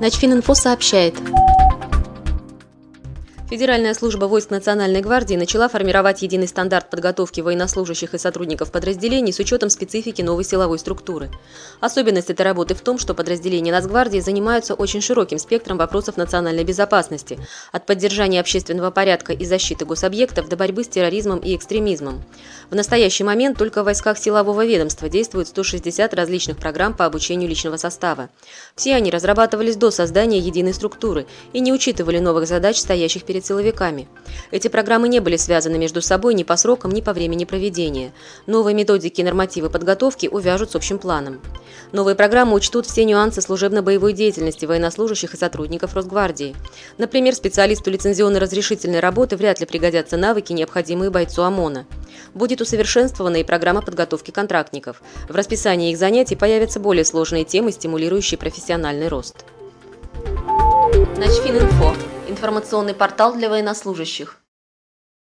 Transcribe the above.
Начфининфо сообщает. Федеральная служба войск Национальной гвардии начала формировать единый стандарт подготовки военнослужащих и сотрудников подразделений с учетом специфики новой силовой структуры. Особенность этой работы в том, что подразделения Нацгвардии занимаются очень широким спектром вопросов национальной безопасности, от поддержания общественного порядка и защиты гособъектов до борьбы с терроризмом и экстремизмом. В настоящий момент только в войсках силового ведомства действует 160 различных программ по обучению личного состава. Все они разрабатывались до создания единой структуры и не учитывали новых задач, стоящих перед силовиками. Эти программы не были связаны между собой ни по срокам, ни по времени проведения. Новые методики и нормативы подготовки увяжут с общим планом. Новые программы учтут все нюансы служебно-боевой деятельности военнослужащих и сотрудников Росгвардии. Например, специалисту лицензионно-разрешительной работы вряд ли пригодятся навыки, необходимые бойцу ОМОНа. Будет усовершенствована и программа подготовки контрактников. В расписании их занятий появятся более сложные темы, стимулирующие профессиональный рост. Начфининфо – информационный портал для военнослужащих.